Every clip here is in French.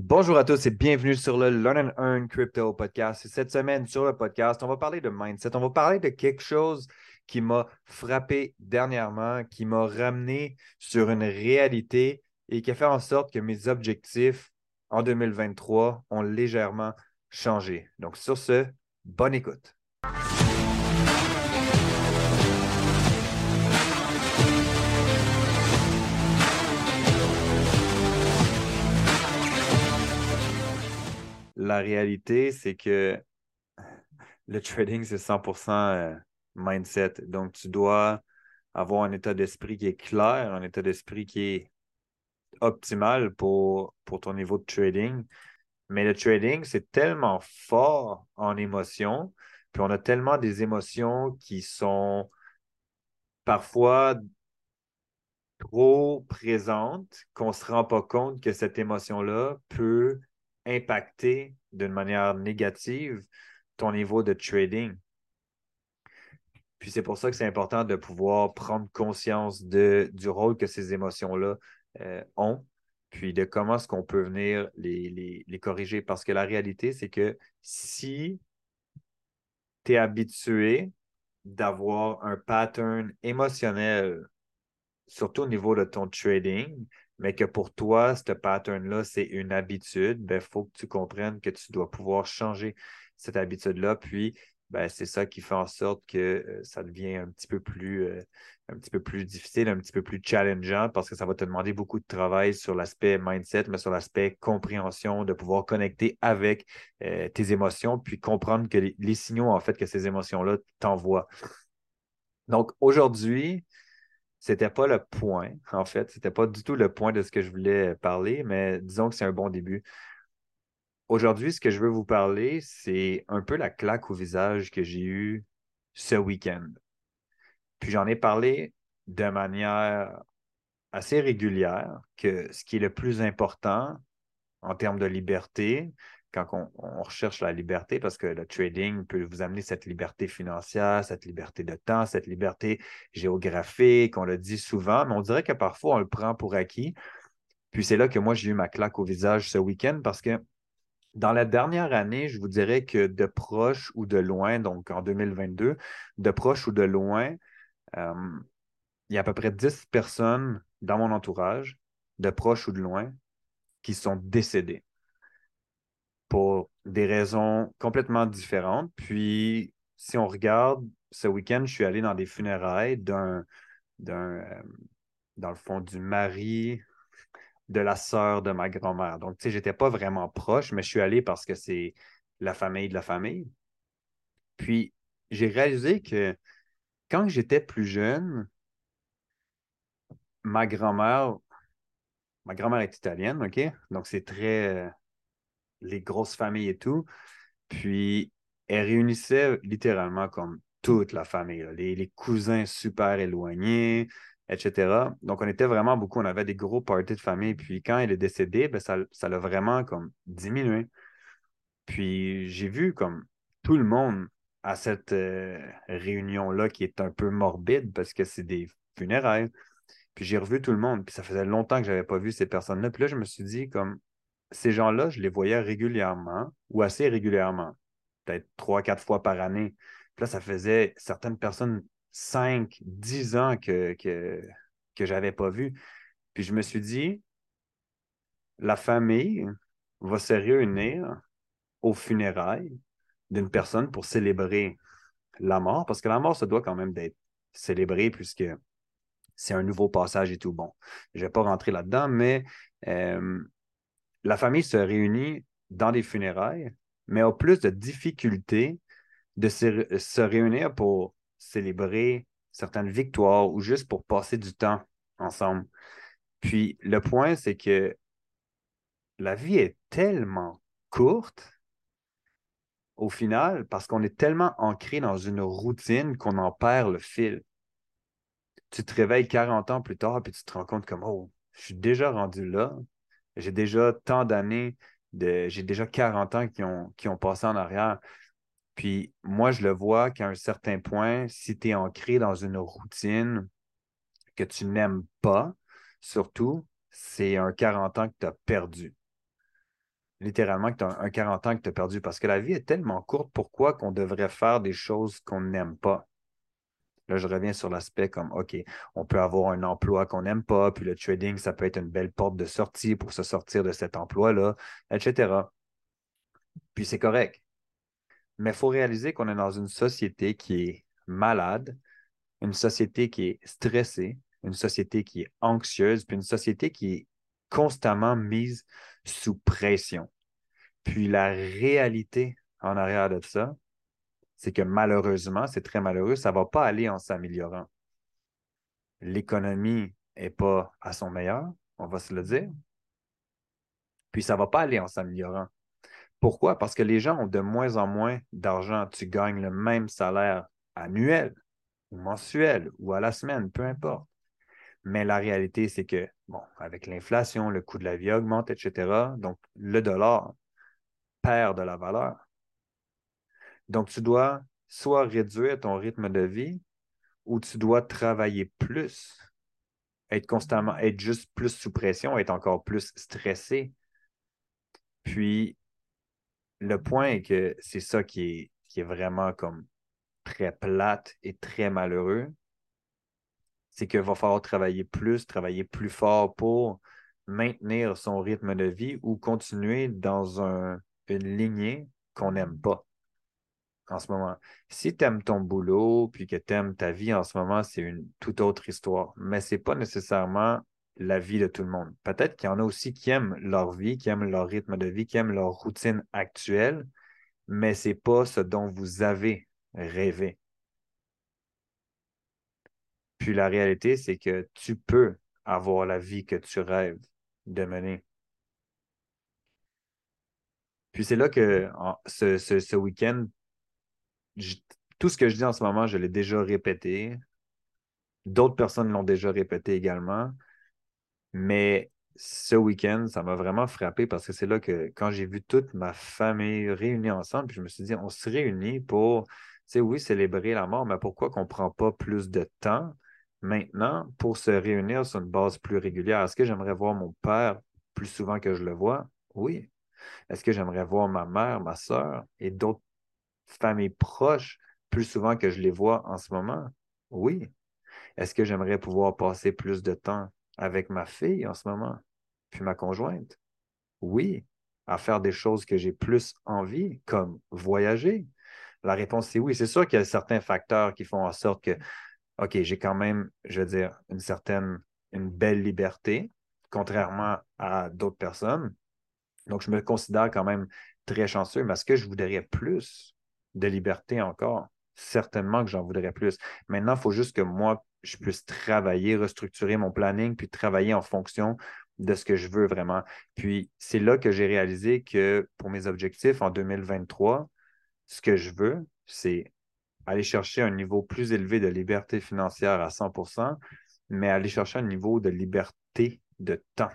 Bonjour à tous et bienvenue sur le Learn and Earn Crypto Podcast. Cette semaine sur le podcast, on va parler de mindset. On va parler de quelque chose qui m'a frappé dernièrement, qui m'a ramené sur une réalité et qui a fait en sorte que mes objectifs en 2023 ont légèrement changé. Donc sur ce, bonne écoute. La réalité, c'est que le trading, c'est 100% euh, mindset. Donc, tu dois avoir un état d'esprit qui est clair, un état d'esprit qui est optimal pour, pour ton niveau de trading. Mais le trading, c'est tellement fort en émotions, puis on a tellement des émotions qui sont parfois trop présentes qu'on ne se rend pas compte que cette émotion-là peut impacter d'une manière négative ton niveau de trading. Puis c'est pour ça que c'est important de pouvoir prendre conscience du rôle que ces émotions-là euh, ont, puis de comment est-ce qu'on peut venir les, les, corriger. Parce que la réalité, c'est que si tu es habitué d'avoir un pattern émotionnel, surtout au niveau de ton trading, mais que pour toi, ce pattern-là, c'est une habitude, il ben, faut que tu comprennes que tu dois pouvoir changer cette habitude-là. Puis, ben, c'est ça qui fait en sorte que euh, ça devient un petit peu plus euh, un petit peu plus difficile, un petit peu plus challengeant parce que ça va te demander beaucoup de travail sur l'aspect mindset, mais sur l'aspect compréhension, de pouvoir connecter avec euh, tes émotions, puis comprendre que les, les, signaux, en fait, que ces émotions-là t'envoient. Donc aujourd'hui, c'était pas le point, en fait. C'était pas du tout le point de ce que je voulais parler, mais disons que c'est un bon début. Aujourd'hui, ce que je veux vous parler, c'est un peu la claque au visage que j'ai eue ce week-end. Puis j'en ai parlé de manière assez régulière que ce qui est le plus important en termes de liberté, quand on, recherche la liberté, parce que le trading peut vous amener cette liberté financière, cette liberté de temps, cette liberté géographique, on le dit souvent, mais on dirait que parfois on le prend pour acquis. Puis c'est là que moi j'ai eu ma claque au visage ce week-end parce que dans la dernière année, je vous dirais que de proche ou de loin, donc en 2022, de proche ou de loin, il y a à peu près 10 personnes dans mon entourage, de proche ou de loin, qui sont décédées pour des raisons complètement différentes. Puis, si on regarde, ce week-end, je suis allé dans des funérailles d'un, d'un euh, dans le fond, du mari de la sœur de ma grand-mère. Donc, tu sais, j'étais pas vraiment proche, mais je suis allé parce que c'est la famille de la famille. Puis, j'ai réalisé que quand j'étais plus jeune, ma grand-mère, ma grand-mère est italienne, OK? Donc, c'est très, les grosses familles et tout. Puis, elle réunissait littéralement comme toute la famille, les, cousins super éloignés, etc. Donc, on était vraiment beaucoup, on avait des gros parties de famille. Puis, quand elle est décédée, ben, ça l'a vraiment comme diminué. Puis, j'ai vu comme tout le monde à cette euh, réunion-là qui est un peu morbide parce que c'est des funérailles. Puis j'ai revu tout le monde, puis ça faisait longtemps que je n'avais pas vu ces personnes-là. Puis là, je me suis dit, comme, ces gens-là, je les voyais régulièrement ou assez régulièrement, peut-être trois, quatre fois par année. Puis là, ça faisait certaines personnes cinq, dix ans que, que, que pas vu. Puis je me suis dit, la famille va se réunir aux funérailles d'une personne pour célébrer la mort, parce que la mort, ça doit quand même d'être célébré puisque c'est un nouveau passage et tout. Bon, je ne vais pas rentrer là-dedans, mais euh, la famille se réunit dans des funérailles, mais a plus de difficultés de se, réunir pour célébrer certaines victoires ou juste pour passer du temps ensemble. Puis le point, c'est que la vie est tellement courte au final parce qu'on est tellement ancré dans une routine qu'on en perd le fil. Tu te réveilles 40 ans plus tard puis tu te rends compte comme, oh, je suis déjà rendu là, j'ai déjà tant d'années, de, j'ai déjà 40 ans qui ont, passé en arrière. Puis moi, je le vois qu'à un certain point, si tu es ancré dans une routine que tu n'aimes pas, surtout, c'est un 40 ans que tu as perdu. littéralement un 40 ans que tu as perdu parce que la vie est tellement courte. Pourquoi qu'on devrait faire des choses qu'on n'aime pas? Là, je reviens sur l'aspect comme, OK, on peut avoir un emploi qu'on n'aime pas, puis le trading, ça peut être une belle porte de sortie pour se sortir de cet emploi-là, etc. Puis c'est correct. Mais il faut réaliser qu'on est dans une société qui est malade, une société qui est stressée, une société qui est anxieuse, puis une société qui est constamment mise sous pression. Puis la réalité en arrière de ça, c'est que malheureusement, c'est très malheureux, ça ne va pas aller en s'améliorant. L'économie n'est pas à son meilleur, on va se le dire. Puis ça ne va pas aller en s'améliorant. Pourquoi? Parce que les gens ont de moins en moins d'argent. Tu gagnes le même salaire annuel ou mensuel ou à la semaine, peu importe. Mais la réalité, c'est que, bon, avec l'inflation, le coût de la vie augmente, etc. Donc, le dollar perd de la valeur. Donc, tu dois soit réduire ton rythme de vie ou tu dois travailler plus, être constamment, être juste plus sous pression, être encore plus stressé. Puis, le point est que c'est ça qui est, qui est vraiment comme très plate et très malheureux, c'est qu'il va falloir travailler plus, travailler plus fort pour maintenir son rythme de vie ou continuer dans un, une lignée qu'on n'aime pas en ce moment. Si tu aimes ton boulot, puis que tu aimes ta vie en ce moment, c'est une toute autre histoire. Mais ce n'est pas nécessairement la vie de tout le monde. Peut-être qu'il y en a aussi qui aiment leur vie, qui aiment leur rythme de vie, qui aiment leur routine actuelle, mais ce n'est pas ce dont vous avez rêvé. Puis la réalité, c'est que tu peux avoir la vie que tu rêves de mener. Puis c'est là que ce, ce, week-end, tout ce que je dis en ce moment, je l'ai déjà répété. D'autres personnes l'ont déjà répété également. Mais ce week-end, ça m'a vraiment frappé parce que c'est là que quand j'ai vu toute ma famille réunie ensemble, puis je me suis dit, on se réunit pour, tu sais, oui, célébrer la mort, mais pourquoi qu'on ne prend pas plus de temps maintenant pour se réunir sur une base plus régulière? Est-ce que j'aimerais voir mon père plus souvent que je le vois? Oui. Est-ce que j'aimerais voir ma mère, ma soeur et d'autres familles proches plus souvent que je les vois en ce moment? Oui. Est-ce que j'aimerais pouvoir passer plus de temps avec ma fille en ce moment, puis ma conjointe? Oui. À faire des choses que j'ai plus envie, comme voyager? La réponse, c'est oui. C'est sûr qu'il y a certains facteurs qui font en sorte que OK, j'ai quand même, je veux dire, une certaine, une belle liberté, contrairement à d'autres personnes. Donc, je me considère quand même très chanceux, mais est-ce que je voudrais plus? De liberté encore? Certainement que j'en voudrais plus. Maintenant, il faut juste que moi, je puisse travailler, restructurer mon planning, puis travailler en fonction de ce que je veux vraiment. Puis, c'est là que j'ai réalisé que pour mes objectifs en 2023, ce que je veux, c'est aller chercher un niveau plus élevé de liberté financière à 100% mais aller chercher un niveau de liberté de temps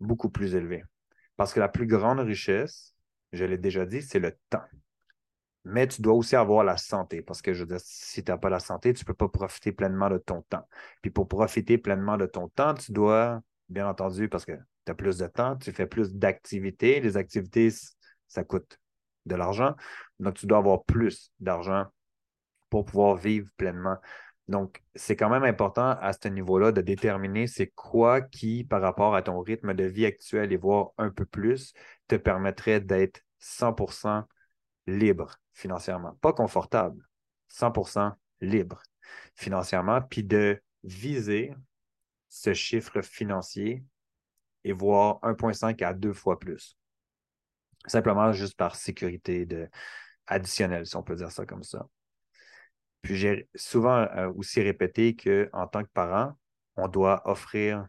beaucoup plus élevé. Parce que la plus grande richesse, je l'ai déjà dit, c'est le temps. Mais tu dois aussi avoir la santé, parce que je veux dire, si tu n'as pas la santé, tu ne peux pas profiter pleinement de ton temps. Puis pour profiter pleinement de ton temps, tu dois, bien entendu, parce que tu as plus de temps, tu fais plus d'activités. Les activités, ça coûte de l'argent. Donc, tu dois avoir plus d'argent pour pouvoir vivre pleinement. Donc, c'est quand même important à ce niveau-là de déterminer c'est quoi qui, par rapport à ton rythme de vie actuel et voir un peu plus, te permettrait d'être 100% libre financièrement. Pas confortable, 100% libre financièrement, puis de viser ce chiffre financier et voir 1,5 à deux fois plus. Simplement juste par sécurité de, additionnelle, si on peut dire ça comme ça. Puis j'ai souvent euh, aussi répété qu'en tant que parent, on doit offrir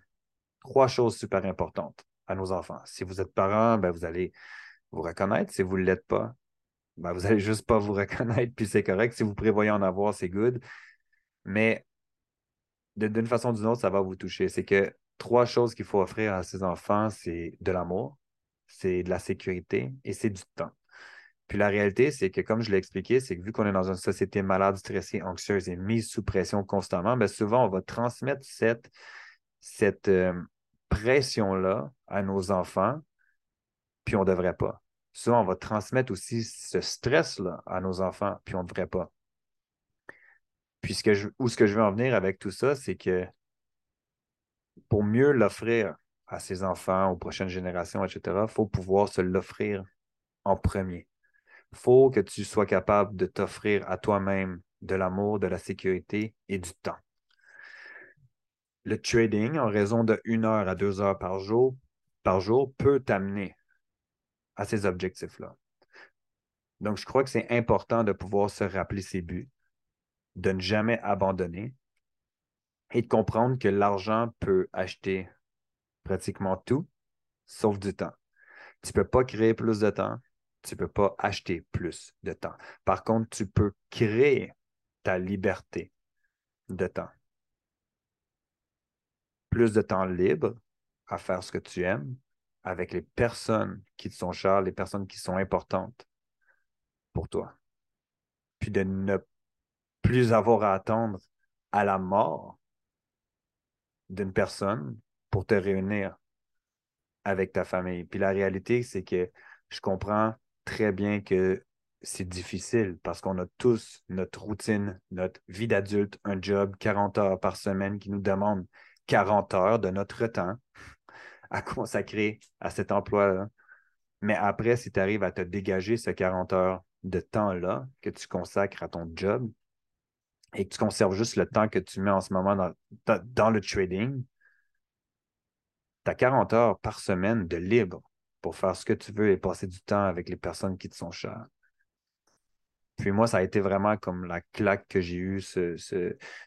trois choses super importantes à nos enfants. Si vous êtes parent, ben, vous allez vous reconnaître. Si vous ne l'êtes pas, ben, vous n'allez juste pas vous reconnaître, puis c'est correct. Si vous prévoyez en avoir, c'est good. Mais d'une façon ou d'une autre, ça va vous toucher. C'est que trois choses qu'il faut offrir à ses enfants, c'est de l'amour, c'est de la sécurité et c'est du temps. Puis la réalité, c'est que, comme je l'ai expliqué, c'est que vu qu'on est dans une société malade, stressée, anxieuse et mise sous pression constamment, bien souvent, on va transmettre cette, cette euh, pression-là à nos enfants. puis on ne devrait pas. Ça, on va transmettre aussi ce stress-là à nos enfants, puis on ne devrait pas. Puis je, où ce que je veux en venir avec tout ça, c'est que pour mieux l'offrir à ses enfants, aux prochaines générations, etc., il faut pouvoir se l'offrir en premier. Il faut que tu sois capable de t'offrir à toi-même de l'amour, de la sécurité et du temps. Le trading, en raison de une heure à deux heures par jour, par jour peut t'amener à ces objectifs-là. Donc, je crois que c'est important de pouvoir se rappeler ses buts, de ne jamais abandonner et de comprendre que l'argent peut acheter pratiquement tout, sauf du temps. Tu ne peux pas créer plus de temps, tu ne peux pas acheter plus de temps. Par contre, tu peux créer ta liberté de temps. Plus de temps libre à faire ce que tu aimes avec les personnes qui te sont chères, les personnes qui sont importantes pour toi. Puis de ne plus avoir à attendre à la mort d'une personne pour te réunir avec ta famille. Puis la réalité, c'est que je comprends très bien que c'est difficile parce qu'on a tous notre routine, notre vie d'adulte, un job 40 heures par semaine qui nous demande 40 heures de notre temps à consacrer à cet emploi-là. Mais après, si tu arrives à te dégager ces 40 heures de temps-là que tu consacres à ton job et que tu conserves juste le temps que tu mets en ce moment dans, dans le trading, tu as 40 heures par semaine de libre pour faire ce que tu veux et passer du temps avec les personnes qui te sont chères. Puis moi, ça a été vraiment comme la claque que j'ai eue ce,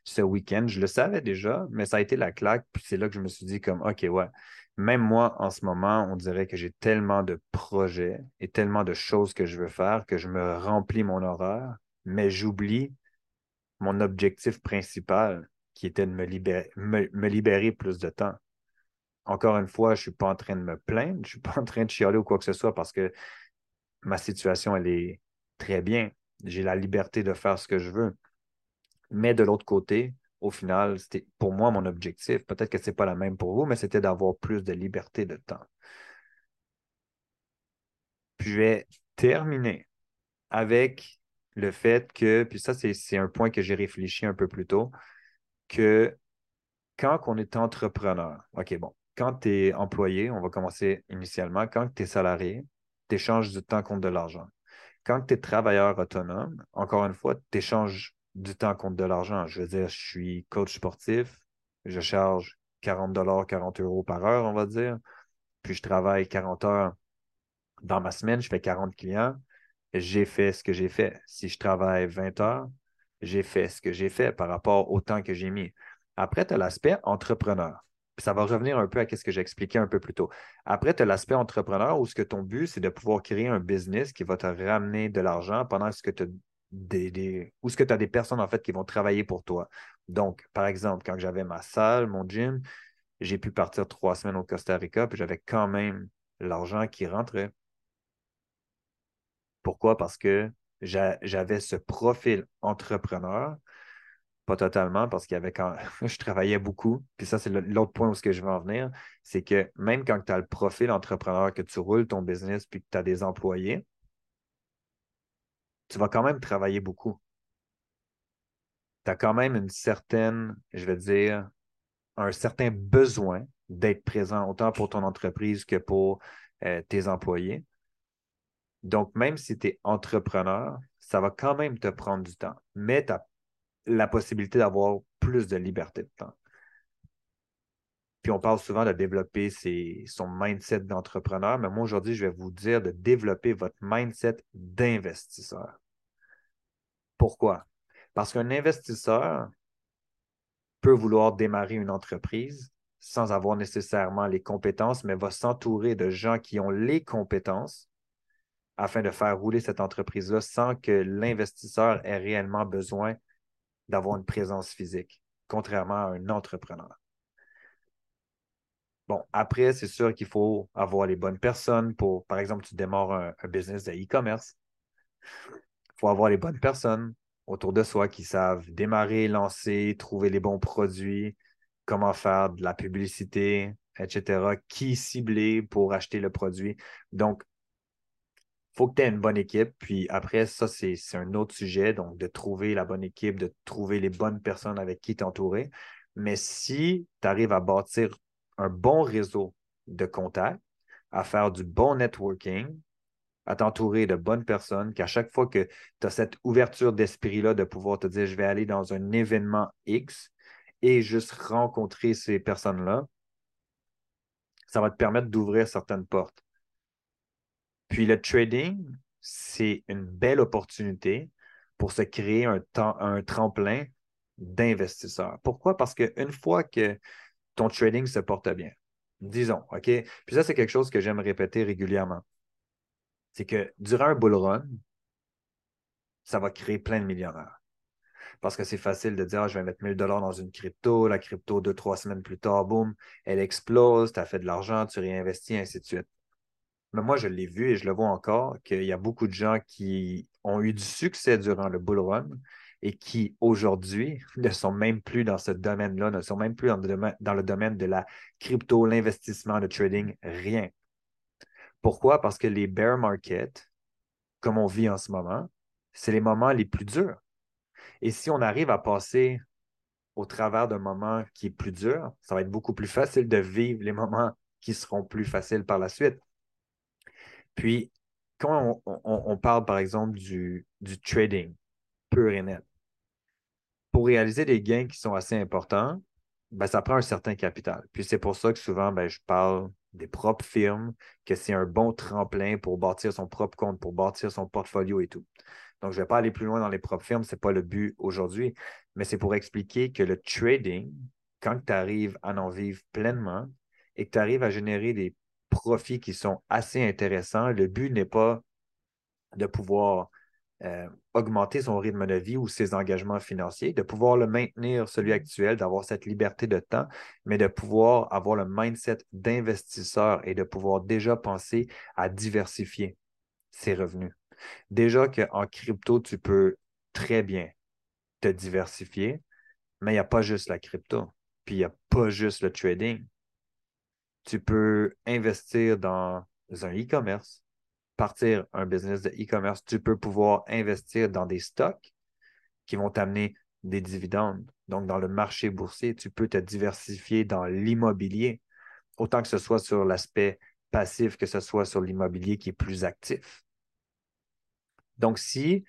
ce, week-end. Je le savais déjà, mais ça a été la claque. Puis c'est là que je me suis dit comme, OK, ouais, même moi, en ce moment, on dirait que j'ai tellement de projets et tellement de choses que je veux faire que je me remplis mon horaire, mais j'oublie mon objectif principal qui était de me libérer, me libérer plus de temps encore une fois, je ne suis pas en train de me plaindre, je ne suis pas en train de chialer ou quoi que ce soit parce que ma situation, elle est très bien. J'ai la liberté de faire ce que je veux. Mais de l'autre côté, au final, c'était pour moi mon objectif. Peut-être que ce n'est pas la même pour vous, mais c'était d'avoir plus de liberté de temps. Puis je vais terminer avec le fait que, puis ça, c'est un point que j'ai réfléchi un peu plus tôt, que quand on est entrepreneur, OK, bon, quand tu es employé, on va commencer initialement, quand tu es salarié, tu échanges du temps contre de l'argent. Quand tu es travailleur autonome, encore une fois, tu échanges du temps contre de l'argent. Je veux dire, je suis coach sportif, je charge 40 40 euros par heure, on va dire. Puis je travaille 40 heures dans ma semaine, je fais 40 clients. J'ai fait ce que j'ai fait. Si je travaille 20 heures, j'ai fait ce que j'ai fait par rapport au temps que j'ai mis. Après, tu as l'aspect entrepreneur ça va revenir un peu à ce que j'ai expliqué un peu plus tôt. Après, tu as l'aspect entrepreneur où ce que ton but, c'est de pouvoir créer un business qui va te ramener de l'argent pendant ce que tu des, ou ce que tu as des personnes en fait qui vont travailler pour toi? Donc, par exemple, quand j'avais ma salle, mon gym, j'ai pu partir trois semaines au Costa Rica, puis j'avais quand même l'argent qui rentrait. Pourquoi? Parce que j'avais ce profil entrepreneur pas totalement, parce qu'il je travaillais beaucoup. Puis ça, c'est l'autre point où je veux en venir, c'est que même quand tu as le profil entrepreneur, que tu roules ton business puis que tu as des employés, tu vas quand même travailler beaucoup. Tu as quand même une certaine, je vais dire, un certain besoin d'être présent autant pour ton entreprise que pour euh, tes employés. Donc, même si tu es entrepreneur, ça va quand même te prendre du temps. Mais tu as la possibilité d'avoir plus de liberté de temps. Puis on parle souvent de développer son mindset d'entrepreneur, mais moi aujourd'hui, je vais vous dire de développer votre mindset d'investisseur. Pourquoi? Parce qu'un investisseur peut vouloir démarrer une entreprise sans avoir nécessairement les compétences, mais va s'entourer de gens qui ont les compétences afin de faire rouler cette entreprise-là sans que l'investisseur ait réellement besoin d'avoir une présence physique, contrairement à un entrepreneur. Bon, après, c'est sûr qu'il faut avoir les bonnes personnes pour, par exemple, tu démarres un, business de e-commerce. Il avoir les bonnes personnes autour de soi qui savent démarrer, lancer, trouver les bons produits, comment faire de la publicité, etc., qui cibler pour acheter le produit. Donc, faut que tu aies une bonne équipe. Puis après, ça, c'est un autre sujet. Donc, de trouver la bonne équipe, de trouver les bonnes personnes avec qui t'entourer. Mais si tu arrives à bâtir un bon réseau de contacts, à faire du bon networking, à t'entourer de bonnes personnes, qu'à chaque fois que tu as cette ouverture d'esprit-là de pouvoir te dire, je vais aller dans un événement X et juste rencontrer ces personnes-là, ça va te permettre d'ouvrir certaines portes. Puis le trading, c'est une belle opportunité pour se créer un, tremplin d'investisseurs. Pourquoi? Parce qu'une fois que ton trading se porte bien, disons, OK? Puis ça, c'est quelque chose que j'aime répéter régulièrement. C'est que durant un bull run, ça va créer plein de millionnaires. Parce que c'est facile de dire, ah, je vais mettre 1000 dollars dans une crypto, la crypto, deux, trois semaines plus tard, boum, elle explose, tu as fait de l'argent, tu réinvestis, ainsi de suite. Mais moi, je l'ai vu et je le vois encore qu'il y a beaucoup de gens qui ont eu du succès durant le bull run et qui aujourd'hui ne sont même plus dans ce domaine-là, ne sont même plus dans le, domaine, de la crypto, l'investissement, le trading, rien. Pourquoi? Parce que les bear markets, comme on vit en ce moment, c'est les moments les plus durs. Et si on arrive à passer au travers d'un moment qui est plus dur, ça va être beaucoup plus facile de vivre les moments qui seront plus faciles par la suite. Puis, quand on, parle, par exemple, du, trading pur et net, pour réaliser des gains qui sont assez importants, ben, ça prend un certain capital. Puis c'est pour ça que souvent, ben, je parle des propres firmes, que c'est un bon tremplin pour bâtir son propre compte, pour bâtir son portfolio et tout. Donc, je ne vais pas aller plus loin dans les propres firmes, ce n'est pas le but aujourd'hui, mais c'est pour expliquer que le trading, quand tu arrives à en vivre pleinement et que tu arrives à générer des profits qui sont assez intéressants. Le but n'est pas de pouvoir euh, augmenter son rythme de vie ou ses engagements financiers, de pouvoir le maintenir, celui mm. actuel, d'avoir cette liberté de temps, mais de pouvoir avoir le mindset d'investisseur et de pouvoir déjà penser à diversifier ses revenus. Déjà qu'en crypto, tu peux très bien te diversifier, mais il n'y a pas juste la crypto, puis il n'y a pas juste le trading tu peux investir dans un e-commerce, partir un business de e-commerce. Tu peux pouvoir investir dans des stocks qui vont t'amener des dividendes. Donc, dans le marché boursier, tu peux te diversifier dans l'immobilier, autant que ce soit sur l'aspect passif que ce soit sur l'immobilier qui est plus actif. Donc, si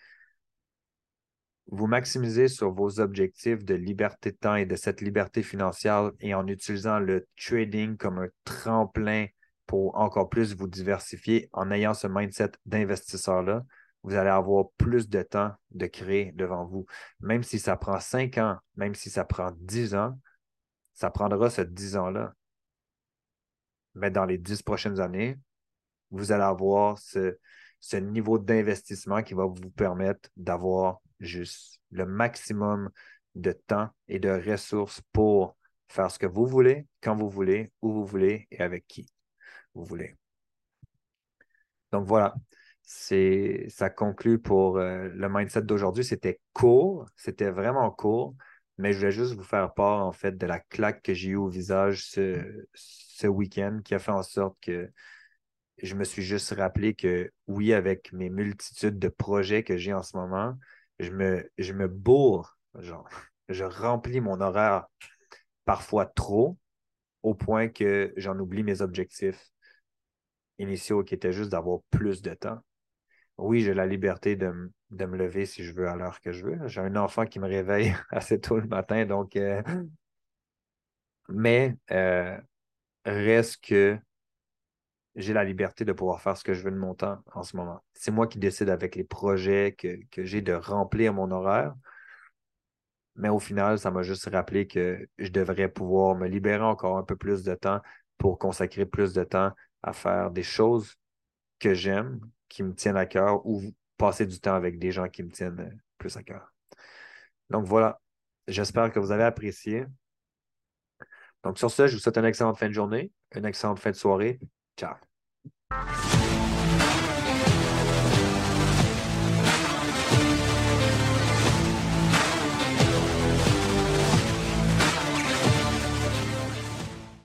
vous maximisez sur vos objectifs de liberté de temps et de cette liberté financière et en utilisant le trading comme un tremplin pour encore plus vous diversifier, en ayant ce mindset d'investisseur-là, vous allez avoir plus de temps de créer devant vous. Même si ça prend cinq ans, même si ça prend dix ans, ça prendra ce dix ans-là. Mais dans les dix prochaines années, vous allez avoir ce, ce niveau d'investissement qui va vous permettre d'avoir juste le maximum de temps et de ressources pour faire ce que vous voulez, quand vous voulez, où vous voulez et avec qui vous voulez. Donc voilà, c'est ça conclut pour euh, le mindset d'aujourd'hui. C'était court, c'était vraiment court, mais je voulais juste vous faire part en fait de la claque que j'ai eue au visage ce, week-end qui a fait en sorte que je me suis juste rappelé que oui, avec mes multitudes de projets que j'ai en ce moment, je me, bourre, je remplis mon horaire parfois trop au point que j'en oublie mes objectifs initiaux qui étaient juste d'avoir plus de temps. Oui, j'ai la liberté de, me lever si je veux à l'heure que je veux. J'ai un enfant qui me réveille assez tôt le matin, donc. Euh, mais euh, reste que j'ai la liberté de pouvoir faire ce que je veux de mon temps en ce moment. C'est moi qui décide avec les projets que, j'ai de remplir mon horaire. Mais au final, ça m'a juste rappelé que je devrais pouvoir me libérer encore un peu plus de temps pour consacrer plus de temps à faire des choses que j'aime, qui me tiennent à cœur ou passer du temps avec des gens qui me tiennent plus à cœur. Donc voilà, j'espère que vous avez apprécié. Donc sur ce, je vous souhaite une excellente fin de journée, une excellente fin de soirée. Ciao.